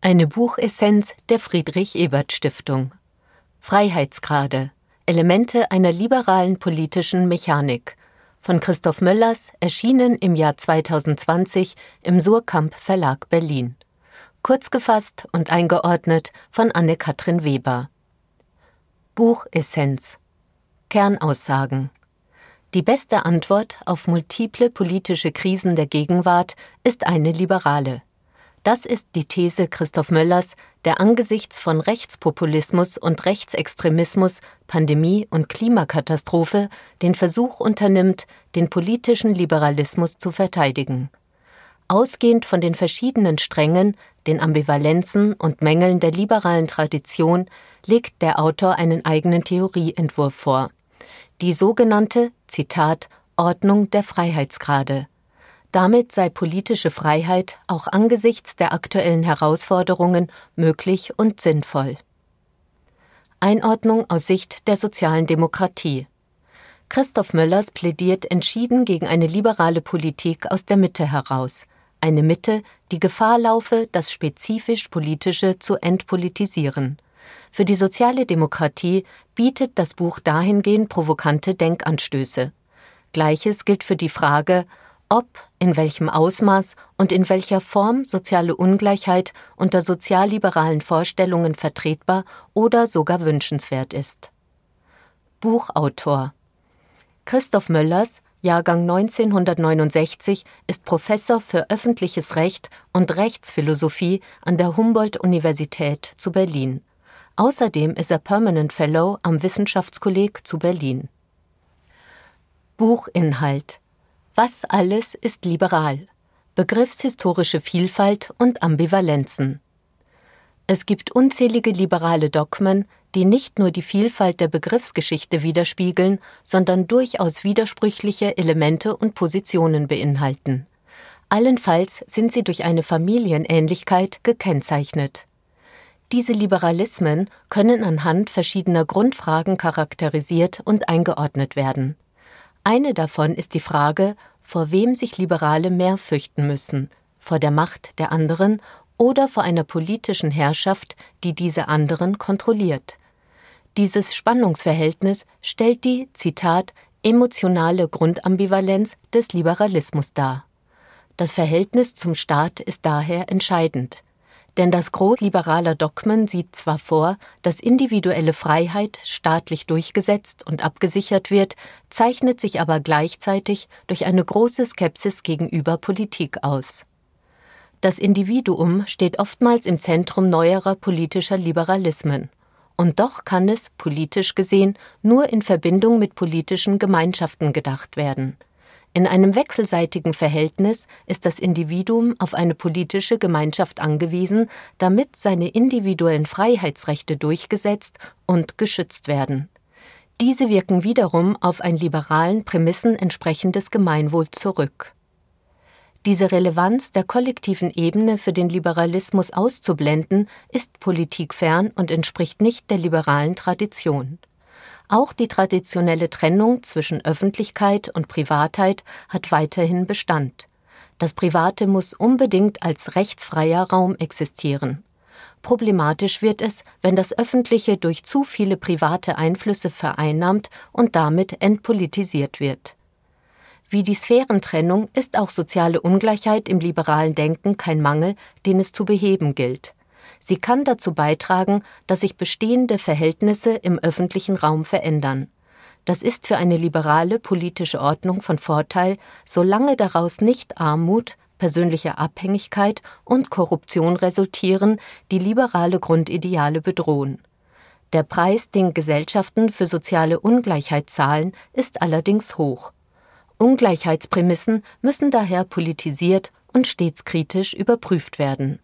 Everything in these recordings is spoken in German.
Eine Buchessenz der Friedrich Ebert Stiftung. Freiheitsgrade. Elemente einer liberalen politischen Mechanik. Von Christoph Möllers, erschienen im Jahr 2020 im Surkamp Verlag Berlin. Kurz gefasst und eingeordnet von Anne-Katrin Weber. Buchessenz. Kernaussagen. Die beste Antwort auf multiple politische Krisen der Gegenwart ist eine liberale. Das ist die These Christoph Möllers, der angesichts von Rechtspopulismus und Rechtsextremismus, Pandemie und Klimakatastrophe den Versuch unternimmt, den politischen Liberalismus zu verteidigen. Ausgehend von den verschiedenen Strängen, den Ambivalenzen und Mängeln der liberalen Tradition legt der Autor einen eigenen Theorieentwurf vor. Die sogenannte, Zitat, Ordnung der Freiheitsgrade. Damit sei politische Freiheit auch angesichts der aktuellen Herausforderungen möglich und sinnvoll. Einordnung aus Sicht der sozialen Demokratie. Christoph Möllers plädiert entschieden gegen eine liberale Politik aus der Mitte heraus, eine Mitte, die Gefahr laufe, das spezifisch Politische zu entpolitisieren. Für die soziale Demokratie bietet das Buch dahingehend provokante Denkanstöße. Gleiches gilt für die Frage, ob, in welchem Ausmaß und in welcher Form soziale Ungleichheit unter sozialliberalen Vorstellungen vertretbar oder sogar wünschenswert ist. Buchautor Christoph Möllers, Jahrgang 1969, ist Professor für öffentliches Recht und Rechtsphilosophie an der Humboldt-Universität zu Berlin. Außerdem ist er Permanent Fellow am Wissenschaftskolleg zu Berlin. Buchinhalt was alles ist liberal? Begriffshistorische Vielfalt und Ambivalenzen. Es gibt unzählige liberale Dogmen, die nicht nur die Vielfalt der Begriffsgeschichte widerspiegeln, sondern durchaus widersprüchliche Elemente und Positionen beinhalten. Allenfalls sind sie durch eine Familienähnlichkeit gekennzeichnet. Diese Liberalismen können anhand verschiedener Grundfragen charakterisiert und eingeordnet werden. Eine davon ist die Frage, vor wem sich Liberale mehr fürchten müssen, vor der Macht der anderen oder vor einer politischen Herrschaft, die diese anderen kontrolliert. Dieses Spannungsverhältnis stellt die, Zitat, emotionale Grundambivalenz des Liberalismus dar. Das Verhältnis zum Staat ist daher entscheidend. Denn das Gros liberaler Dogmen sieht zwar vor, dass individuelle Freiheit staatlich durchgesetzt und abgesichert wird, zeichnet sich aber gleichzeitig durch eine große Skepsis gegenüber Politik aus. Das Individuum steht oftmals im Zentrum neuerer politischer Liberalismen. Und doch kann es, politisch gesehen, nur in Verbindung mit politischen Gemeinschaften gedacht werden. In einem wechselseitigen Verhältnis ist das Individuum auf eine politische Gemeinschaft angewiesen, damit seine individuellen Freiheitsrechte durchgesetzt und geschützt werden. Diese wirken wiederum auf ein liberalen Prämissen entsprechendes Gemeinwohl zurück. Diese Relevanz der kollektiven Ebene für den Liberalismus auszublenden, ist politikfern und entspricht nicht der liberalen Tradition. Auch die traditionelle Trennung zwischen Öffentlichkeit und Privatheit hat weiterhin Bestand. Das Private muss unbedingt als rechtsfreier Raum existieren. Problematisch wird es, wenn das Öffentliche durch zu viele private Einflüsse vereinnahmt und damit entpolitisiert wird. Wie die Sphärentrennung ist auch soziale Ungleichheit im liberalen Denken kein Mangel, den es zu beheben gilt. Sie kann dazu beitragen, dass sich bestehende Verhältnisse im öffentlichen Raum verändern. Das ist für eine liberale politische Ordnung von Vorteil, solange daraus nicht Armut, persönliche Abhängigkeit und Korruption resultieren, die liberale Grundideale bedrohen. Der Preis, den Gesellschaften für soziale Ungleichheit zahlen, ist allerdings hoch. Ungleichheitsprämissen müssen daher politisiert und stets kritisch überprüft werden.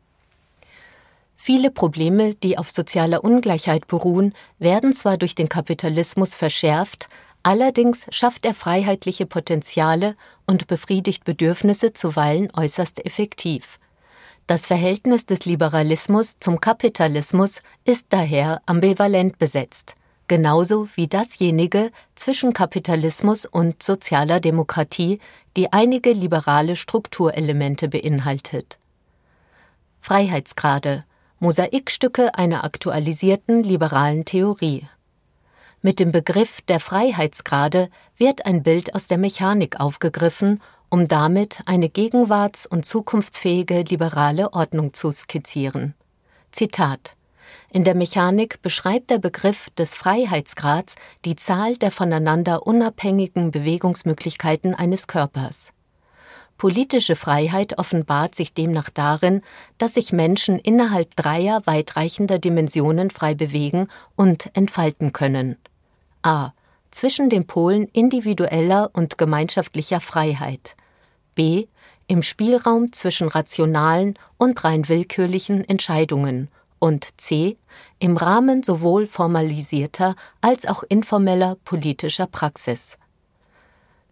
Viele Probleme, die auf sozialer Ungleichheit beruhen, werden zwar durch den Kapitalismus verschärft, allerdings schafft er freiheitliche Potenziale und befriedigt Bedürfnisse zuweilen äußerst effektiv. Das Verhältnis des Liberalismus zum Kapitalismus ist daher ambivalent besetzt. genauso wie dasjenige zwischen Kapitalismus und sozialer Demokratie, die einige liberale Strukturelemente beinhaltet. Freiheitsgrade Mosaikstücke einer aktualisierten liberalen Theorie. Mit dem Begriff der Freiheitsgrade wird ein Bild aus der Mechanik aufgegriffen, um damit eine gegenwarts- und zukunftsfähige liberale Ordnung zu skizzieren. Zitat in der Mechanik beschreibt der Begriff des Freiheitsgrads die Zahl der voneinander unabhängigen Bewegungsmöglichkeiten eines Körpers. Politische Freiheit offenbart sich demnach darin, dass sich Menschen innerhalb dreier weitreichender Dimensionen frei bewegen und entfalten können. A. Zwischen den Polen individueller und gemeinschaftlicher Freiheit. B. Im Spielraum zwischen rationalen und rein willkürlichen Entscheidungen und c. im Rahmen sowohl formalisierter als auch informeller politischer Praxis.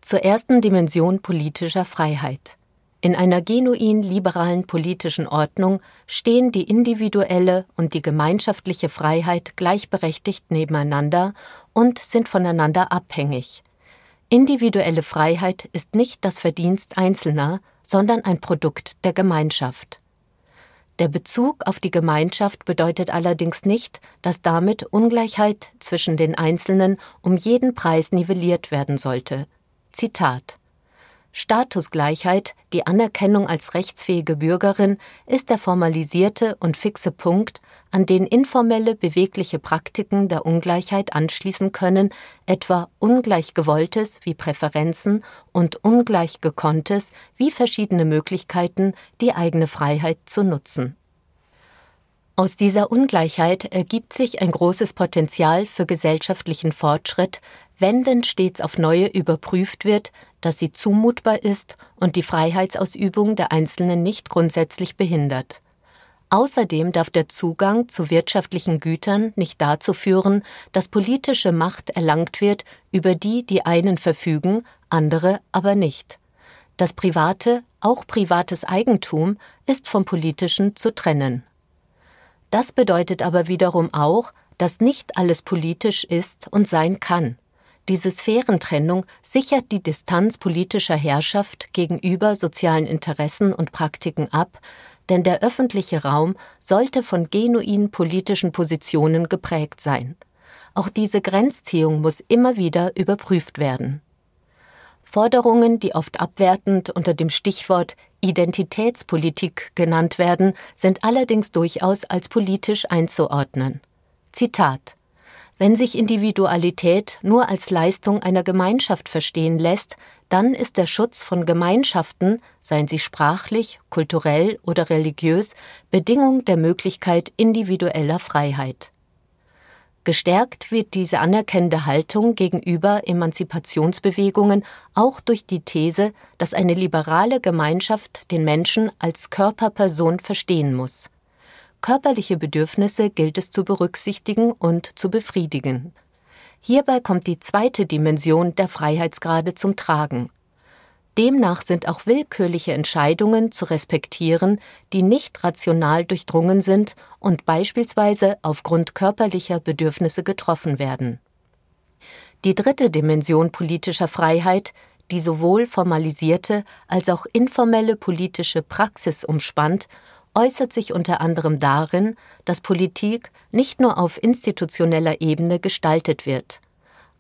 Zur ersten Dimension politischer Freiheit. In einer genuin liberalen politischen Ordnung stehen die individuelle und die gemeinschaftliche Freiheit gleichberechtigt nebeneinander und sind voneinander abhängig. Individuelle Freiheit ist nicht das Verdienst Einzelner, sondern ein Produkt der Gemeinschaft. Der Bezug auf die Gemeinschaft bedeutet allerdings nicht, dass damit Ungleichheit zwischen den Einzelnen um jeden Preis nivelliert werden sollte. Zitat Statusgleichheit, die Anerkennung als rechtsfähige Bürgerin, ist der formalisierte und fixe Punkt, an den informelle bewegliche Praktiken der Ungleichheit anschließen können, etwa ungleich gewolltes wie Präferenzen und ungleich gekonntes wie verschiedene Möglichkeiten, die eigene Freiheit zu nutzen. Aus dieser Ungleichheit ergibt sich ein großes Potenzial für gesellschaftlichen Fortschritt, wenn denn stets auf neue überprüft wird, dass sie zumutbar ist und die Freiheitsausübung der Einzelnen nicht grundsätzlich behindert. Außerdem darf der Zugang zu wirtschaftlichen Gütern nicht dazu führen, dass politische Macht erlangt wird, über die die einen verfügen, andere aber nicht. Das private, auch privates Eigentum ist vom politischen zu trennen. Das bedeutet aber wiederum auch, dass nicht alles politisch ist und sein kann. Diese Sphärentrennung sichert die Distanz politischer Herrschaft gegenüber sozialen Interessen und Praktiken ab, denn der öffentliche Raum sollte von genuinen politischen Positionen geprägt sein. Auch diese Grenzziehung muss immer wieder überprüft werden. Forderungen, die oft abwertend unter dem Stichwort Identitätspolitik genannt werden, sind allerdings durchaus als politisch einzuordnen. Zitat Wenn sich Individualität nur als Leistung einer Gemeinschaft verstehen lässt, dann ist der Schutz von Gemeinschaften, seien sie sprachlich, kulturell oder religiös, Bedingung der Möglichkeit individueller Freiheit. Gestärkt wird diese anerkennende Haltung gegenüber Emanzipationsbewegungen auch durch die These, dass eine liberale Gemeinschaft den Menschen als Körperperson verstehen muss. Körperliche Bedürfnisse gilt es zu berücksichtigen und zu befriedigen. Hierbei kommt die zweite Dimension der Freiheitsgrade zum Tragen. Demnach sind auch willkürliche Entscheidungen zu respektieren, die nicht rational durchdrungen sind und beispielsweise aufgrund körperlicher Bedürfnisse getroffen werden. Die dritte Dimension politischer Freiheit, die sowohl formalisierte als auch informelle politische Praxis umspannt äußert sich unter anderem darin, dass Politik nicht nur auf institutioneller Ebene gestaltet wird.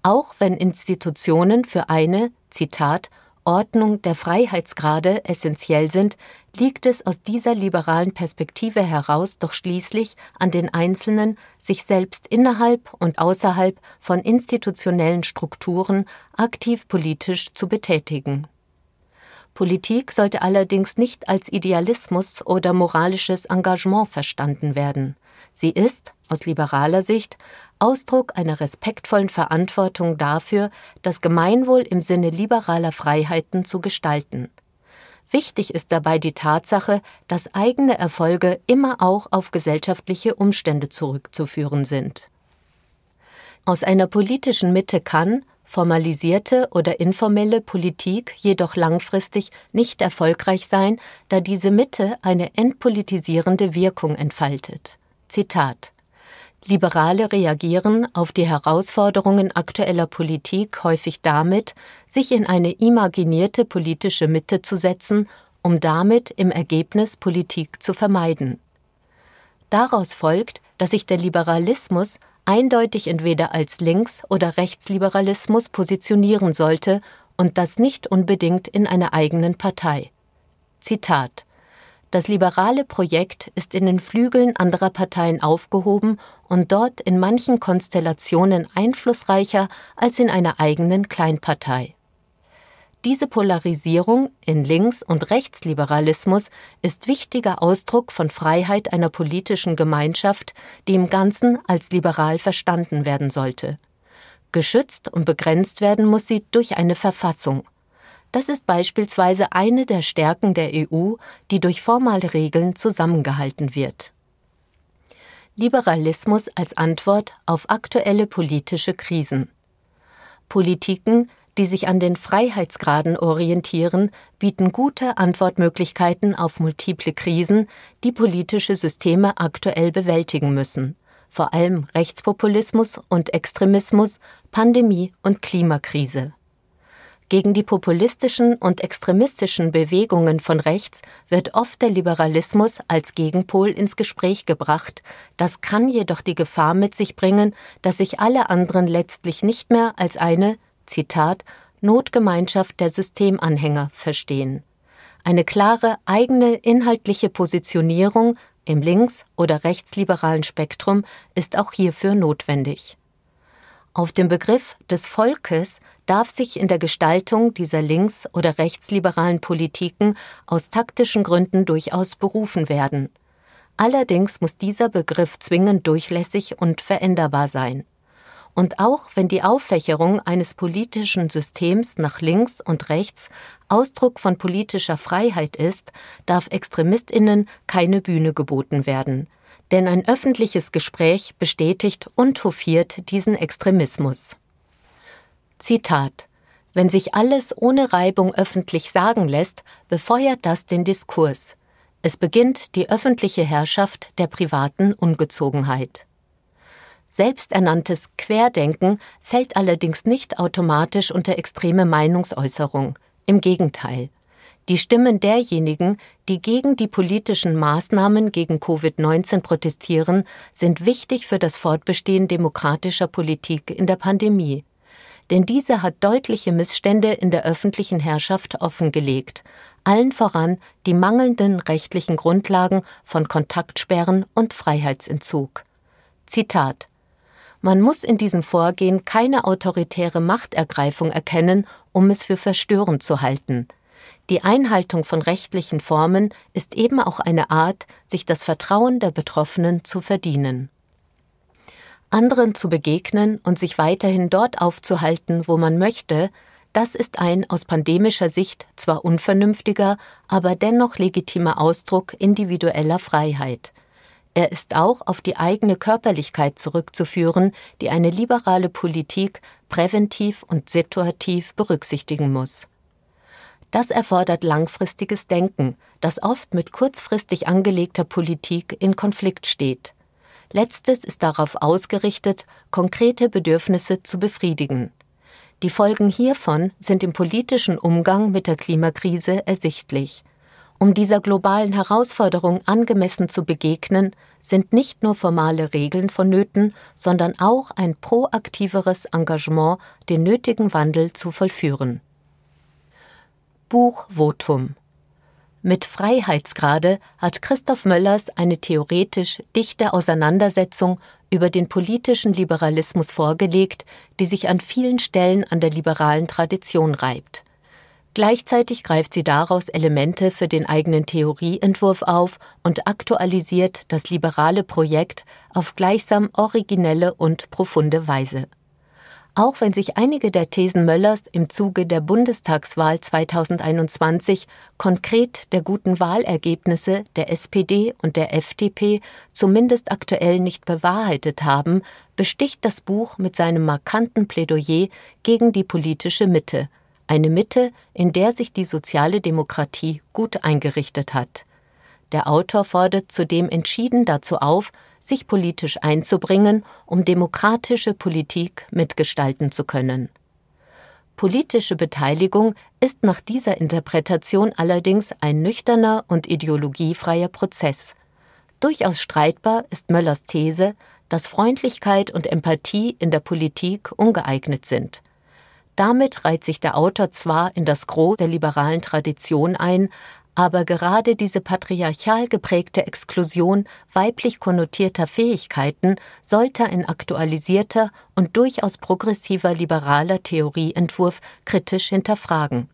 Auch wenn Institutionen für eine, Zitat, Ordnung der Freiheitsgrade essentiell sind, liegt es aus dieser liberalen Perspektive heraus doch schließlich an den Einzelnen, sich selbst innerhalb und außerhalb von institutionellen Strukturen aktiv politisch zu betätigen. Politik sollte allerdings nicht als Idealismus oder moralisches Engagement verstanden werden. Sie ist, aus liberaler Sicht, Ausdruck einer respektvollen Verantwortung dafür, das Gemeinwohl im Sinne liberaler Freiheiten zu gestalten. Wichtig ist dabei die Tatsache, dass eigene Erfolge immer auch auf gesellschaftliche Umstände zurückzuführen sind. Aus einer politischen Mitte kann, formalisierte oder informelle Politik jedoch langfristig nicht erfolgreich sein, da diese Mitte eine entpolitisierende Wirkung entfaltet. Zitat Liberale reagieren auf die Herausforderungen aktueller Politik häufig damit, sich in eine imaginierte politische Mitte zu setzen, um damit im Ergebnis Politik zu vermeiden. Daraus folgt, dass sich der Liberalismus eindeutig entweder als Links- oder Rechtsliberalismus positionieren sollte und das nicht unbedingt in einer eigenen Partei. Zitat Das liberale Projekt ist in den Flügeln anderer Parteien aufgehoben und dort in manchen Konstellationen einflussreicher als in einer eigenen Kleinpartei. Diese Polarisierung in Links- und Rechtsliberalismus ist wichtiger Ausdruck von Freiheit einer politischen Gemeinschaft, die im Ganzen als liberal verstanden werden sollte. Geschützt und begrenzt werden muss sie durch eine Verfassung. Das ist beispielsweise eine der Stärken der EU, die durch formale Regeln zusammengehalten wird. Liberalismus als Antwort auf aktuelle politische Krisen. Politiken, die sich an den Freiheitsgraden orientieren, bieten gute Antwortmöglichkeiten auf multiple Krisen, die politische Systeme aktuell bewältigen müssen, vor allem Rechtspopulismus und Extremismus, Pandemie und Klimakrise. Gegen die populistischen und extremistischen Bewegungen von rechts wird oft der Liberalismus als Gegenpol ins Gespräch gebracht, das kann jedoch die Gefahr mit sich bringen, dass sich alle anderen letztlich nicht mehr als eine Zitat, Notgemeinschaft der Systemanhänger verstehen. Eine klare eigene inhaltliche Positionierung im links- oder rechtsliberalen Spektrum ist auch hierfür notwendig. Auf den Begriff des Volkes darf sich in der Gestaltung dieser links- oder rechtsliberalen Politiken aus taktischen Gründen durchaus berufen werden. Allerdings muss dieser Begriff zwingend durchlässig und veränderbar sein. Und auch wenn die Auffächerung eines politischen Systems nach links und rechts Ausdruck von politischer Freiheit ist, darf Extremistinnen keine Bühne geboten werden. Denn ein öffentliches Gespräch bestätigt und hofiert diesen Extremismus. Zitat Wenn sich alles ohne Reibung öffentlich sagen lässt, befeuert das den Diskurs. Es beginnt die öffentliche Herrschaft der privaten Ungezogenheit. Selbsternanntes Querdenken fällt allerdings nicht automatisch unter extreme Meinungsäußerung. Im Gegenteil. Die Stimmen derjenigen, die gegen die politischen Maßnahmen gegen Covid-19 protestieren, sind wichtig für das Fortbestehen demokratischer Politik in der Pandemie. Denn diese hat deutliche Missstände in der öffentlichen Herrschaft offengelegt, allen voran die mangelnden rechtlichen Grundlagen von Kontaktsperren und Freiheitsentzug. Zitat man muss in diesem Vorgehen keine autoritäre Machtergreifung erkennen, um es für verstörend zu halten. Die Einhaltung von rechtlichen Formen ist eben auch eine Art, sich das Vertrauen der Betroffenen zu verdienen. Anderen zu begegnen und sich weiterhin dort aufzuhalten, wo man möchte, das ist ein aus pandemischer Sicht zwar unvernünftiger, aber dennoch legitimer Ausdruck individueller Freiheit. Er ist auch auf die eigene Körperlichkeit zurückzuführen, die eine liberale Politik präventiv und situativ berücksichtigen muss. Das erfordert langfristiges Denken, das oft mit kurzfristig angelegter Politik in Konflikt steht. Letztes ist darauf ausgerichtet, konkrete Bedürfnisse zu befriedigen. Die Folgen hiervon sind im politischen Umgang mit der Klimakrise ersichtlich. Um dieser globalen Herausforderung angemessen zu begegnen, sind nicht nur formale Regeln vonnöten, sondern auch ein proaktiveres Engagement, den nötigen Wandel zu vollführen. Buch Votum mit Freiheitsgrade hat Christoph Möllers eine theoretisch dichte Auseinandersetzung über den politischen Liberalismus vorgelegt, die sich an vielen Stellen an der liberalen Tradition reibt. Gleichzeitig greift sie daraus Elemente für den eigenen Theorieentwurf auf und aktualisiert das liberale Projekt auf gleichsam originelle und profunde Weise. Auch wenn sich einige der Thesen Möllers im Zuge der Bundestagswahl 2021 konkret der guten Wahlergebnisse der SPD und der FDP zumindest aktuell nicht bewahrheitet haben, besticht das Buch mit seinem markanten Plädoyer gegen die politische Mitte – eine Mitte, in der sich die soziale Demokratie gut eingerichtet hat. Der Autor fordert zudem entschieden dazu auf, sich politisch einzubringen, um demokratische Politik mitgestalten zu können. Politische Beteiligung ist nach dieser Interpretation allerdings ein nüchterner und ideologiefreier Prozess. Durchaus streitbar ist Möllers These, dass Freundlichkeit und Empathie in der Politik ungeeignet sind. Damit reiht sich der Autor zwar in das Gros der liberalen Tradition ein, aber gerade diese patriarchal geprägte Exklusion weiblich konnotierter Fähigkeiten sollte ein aktualisierter und durchaus progressiver liberaler Theorieentwurf kritisch hinterfragen.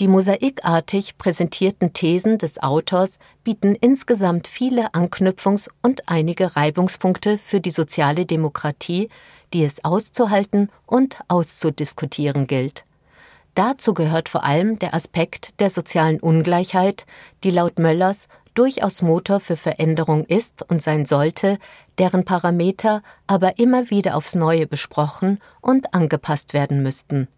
Die mosaikartig präsentierten Thesen des Autors bieten insgesamt viele Anknüpfungs- und einige Reibungspunkte für die soziale Demokratie, die es auszuhalten und auszudiskutieren gilt. Dazu gehört vor allem der Aspekt der sozialen Ungleichheit, die laut Möllers durchaus Motor für Veränderung ist und sein sollte, deren Parameter aber immer wieder aufs Neue besprochen und angepasst werden müssten.